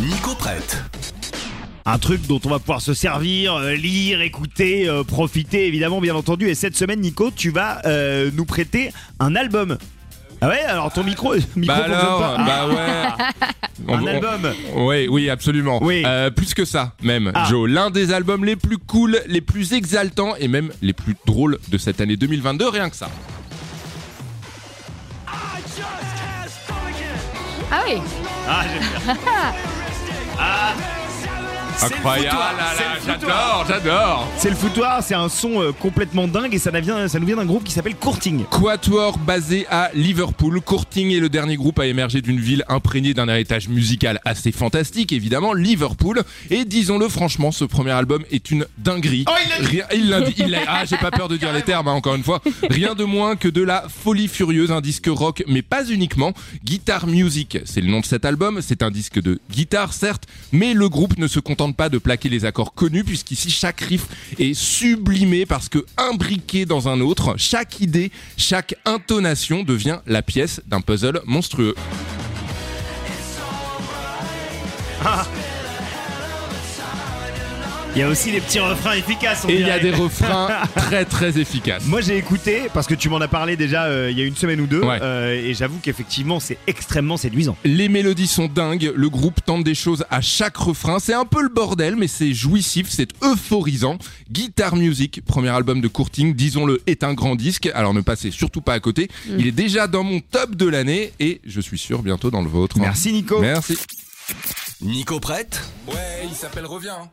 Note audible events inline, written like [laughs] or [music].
Nico prête. Un truc dont on va pouvoir se servir, euh, lire, écouter, euh, profiter évidemment bien entendu. Et cette semaine Nico, tu vas euh, nous prêter un album. Ah ouais, alors ton micro, micro Bah fonctionne alors, pas. Ah, bah ouais. [laughs] Un on- album. Oui, oui, absolument. Oui. Euh, plus que ça, même, Ah. Joe. L'un des albums les plus cool, les plus exaltants et même les plus drôles de cette année 2022, rien que ça. Ah oui Ah j'aime bien. [laughs] Ah. C'est le Incroyable, ah là c'est là, le foutoir. j'adore, j'adore. C'est le foutoir, c'est un son euh, complètement dingue et ça, nous vient- ça nous vient d'un groupe qui s'appelle Courting. Quatuor basé à Liverpool, Courting est le dernier groupe à émerger d'une ville imprégnée d'un héritage musical assez fantastique, évidemment, Liverpool. Et disons-le franchement, ce premier album est une dinguerie. Oh, l'a dit, il l'a- Ah, j'ai pas peur de dire les termes, hein, encore une fois. Rien de moins que de la folie furieuse, un disque rock, mais pas uniquement. Guitar Music, c'est le nom de cet album. C'est un disque de guitare, certes, mais le groupe ne se contente pas de plaquer les accords connus, puisqu'ici chaque riff est sublimé parce que imbriqué dans un autre, chaque idée, chaque intonation devient la pièce d'un puzzle monstrueux. [laughs] Il y a aussi des petits refrains efficaces. on Et il y a des refrains [laughs] très très efficaces. Moi j'ai écouté parce que tu m'en as parlé déjà euh, il y a une semaine ou deux Ouais. euh, et j'avoue qu'effectivement c'est extrêmement séduisant. Les mélodies sont dingues, le groupe tente des choses à chaque refrain, c'est un peu le bordel mais c'est jouissif, c'est euphorisant. Guitar Music, premier album de Courting, disons-le, est un grand disque, alors ne passez surtout pas à côté. Il est déjà dans mon top de l'année et je suis sûr bientôt dans le vôtre. Merci Nico. Merci. Nico prête? Ouais, il s'appelle Reviens.